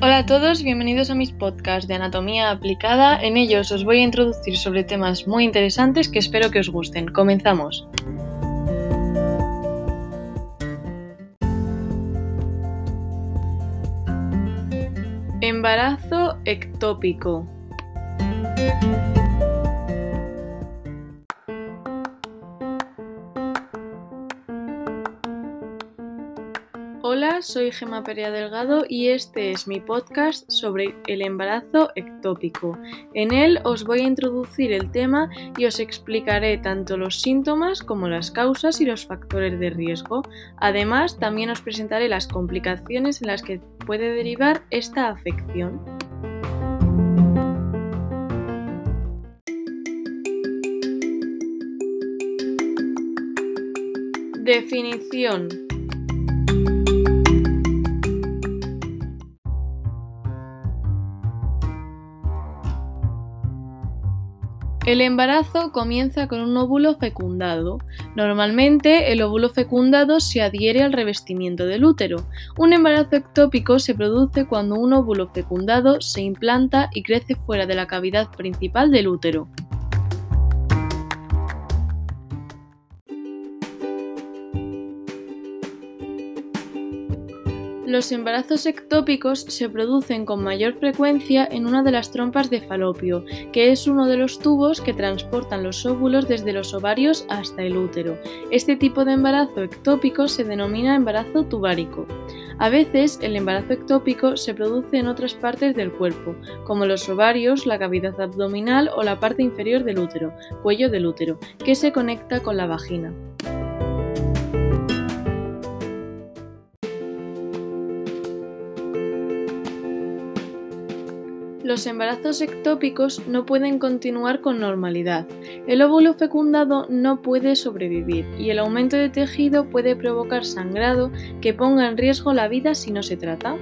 Hola a todos, bienvenidos a mis podcasts de anatomía aplicada. En ellos os voy a introducir sobre temas muy interesantes que espero que os gusten. Comenzamos. Embarazo ectópico. Hola, soy Gema Perea Delgado y este es mi podcast sobre el embarazo ectópico. En él os voy a introducir el tema y os explicaré tanto los síntomas como las causas y los factores de riesgo. Además, también os presentaré las complicaciones en las que puede derivar esta afección. Definición El embarazo comienza con un óvulo fecundado. Normalmente el óvulo fecundado se adhiere al revestimiento del útero. Un embarazo ectópico se produce cuando un óvulo fecundado se implanta y crece fuera de la cavidad principal del útero. Los embarazos ectópicos se producen con mayor frecuencia en una de las trompas de falopio, que es uno de los tubos que transportan los óvulos desde los ovarios hasta el útero. Este tipo de embarazo ectópico se denomina embarazo tubárico. A veces el embarazo ectópico se produce en otras partes del cuerpo, como los ovarios, la cavidad abdominal o la parte inferior del útero, cuello del útero, que se conecta con la vagina. Los embarazos ectópicos no pueden continuar con normalidad. El óvulo fecundado no puede sobrevivir y el aumento de tejido puede provocar sangrado que ponga en riesgo la vida si no se trata.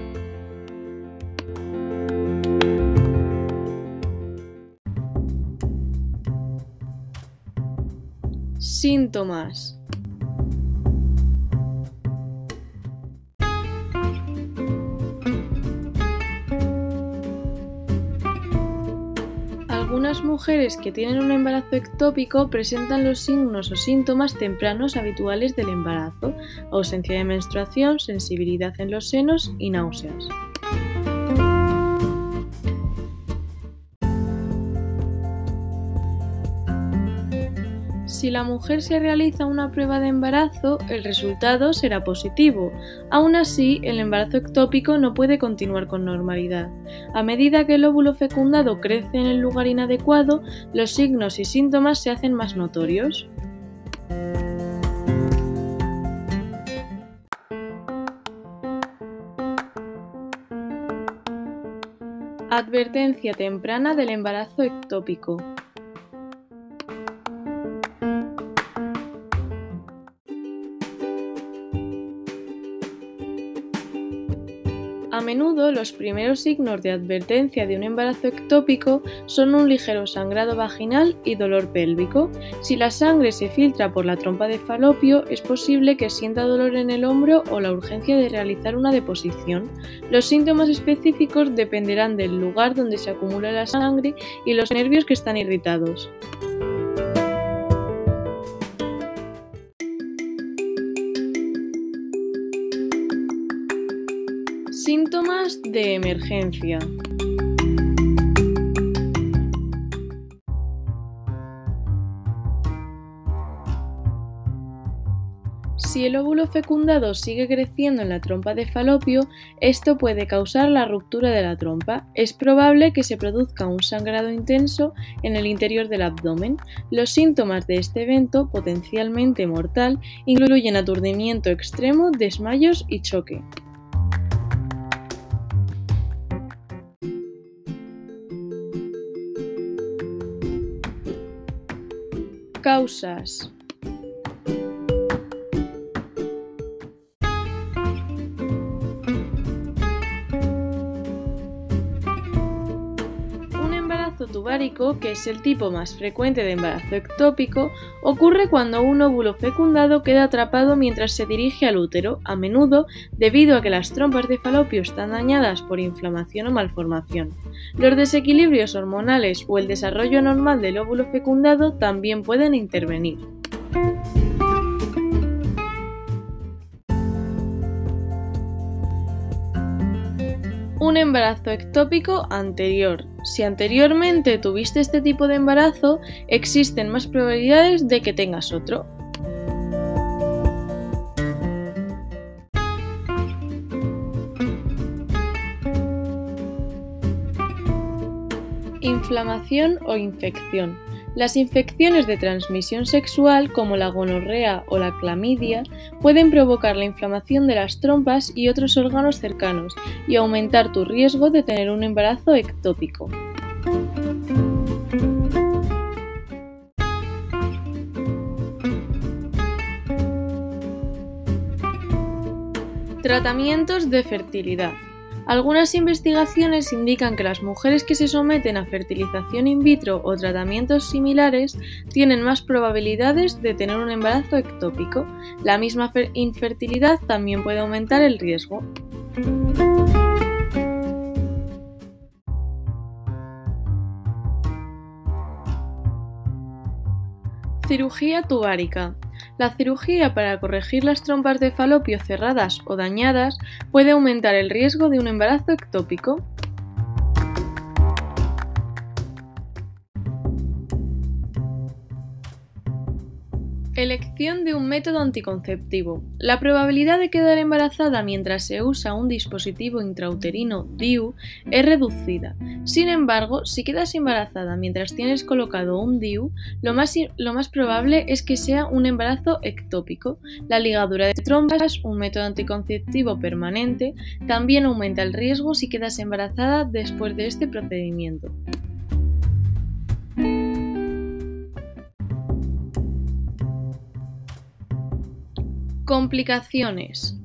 Síntomas Algunas mujeres que tienen un embarazo ectópico presentan los signos o síntomas tempranos habituales del embarazo, ausencia de menstruación, sensibilidad en los senos y náuseas. Si la mujer se realiza una prueba de embarazo, el resultado será positivo. Aún así, el embarazo ectópico no puede continuar con normalidad. A medida que el óvulo fecundado crece en el lugar inadecuado, los signos y síntomas se hacen más notorios. Advertencia temprana del embarazo ectópico. A menudo los primeros signos de advertencia de un embarazo ectópico son un ligero sangrado vaginal y dolor pélvico. Si la sangre se filtra por la trompa de falopio, es posible que sienta dolor en el hombro o la urgencia de realizar una deposición. Los síntomas específicos dependerán del lugar donde se acumula la sangre y los nervios que están irritados. Síntomas de emergencia. Si el óvulo fecundado sigue creciendo en la trompa de falopio, esto puede causar la ruptura de la trompa. Es probable que se produzca un sangrado intenso en el interior del abdomen. Los síntomas de este evento, potencialmente mortal, incluyen aturdimiento extremo, desmayos y choque. Causas. Tubárico, que es el tipo más frecuente de embarazo ectópico, ocurre cuando un óvulo fecundado queda atrapado mientras se dirige al útero, a menudo debido a que las trompas de falopio están dañadas por inflamación o malformación. Los desequilibrios hormonales o el desarrollo normal del óvulo fecundado también pueden intervenir. un embarazo ectópico anterior. Si anteriormente tuviste este tipo de embarazo, existen más probabilidades de que tengas otro. Inflamación o infección. Las infecciones de transmisión sexual, como la gonorrea o la clamidia, pueden provocar la inflamación de las trompas y otros órganos cercanos y aumentar tu riesgo de tener un embarazo ectópico. Tratamientos de fertilidad. Algunas investigaciones indican que las mujeres que se someten a fertilización in vitro o tratamientos similares tienen más probabilidades de tener un embarazo ectópico. La misma infertilidad también puede aumentar el riesgo. Cirugía tubárica. La cirugía para corregir las trompas de falopio cerradas o dañadas puede aumentar el riesgo de un embarazo ectópico. Elección de un método anticonceptivo. La probabilidad de quedar embarazada mientras se usa un dispositivo intrauterino DIU es reducida. Sin embargo, si quedas embarazada mientras tienes colocado un DIU, lo más, lo más probable es que sea un embarazo ectópico. La ligadura de trompas, un método anticonceptivo permanente, también aumenta el riesgo si quedas embarazada después de este procedimiento. Complicaciones.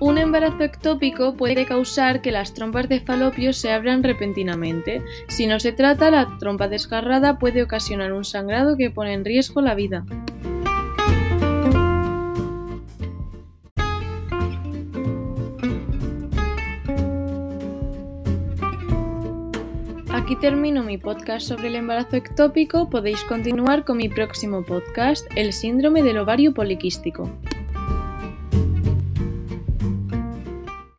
Un embarazo ectópico puede causar que las trompas de falopio se abran repentinamente. Si no se trata, la trompa desgarrada puede ocasionar un sangrado que pone en riesgo la vida. Aquí termino mi podcast sobre el embarazo ectópico. Podéis continuar con mi próximo podcast, el síndrome del ovario poliquístico.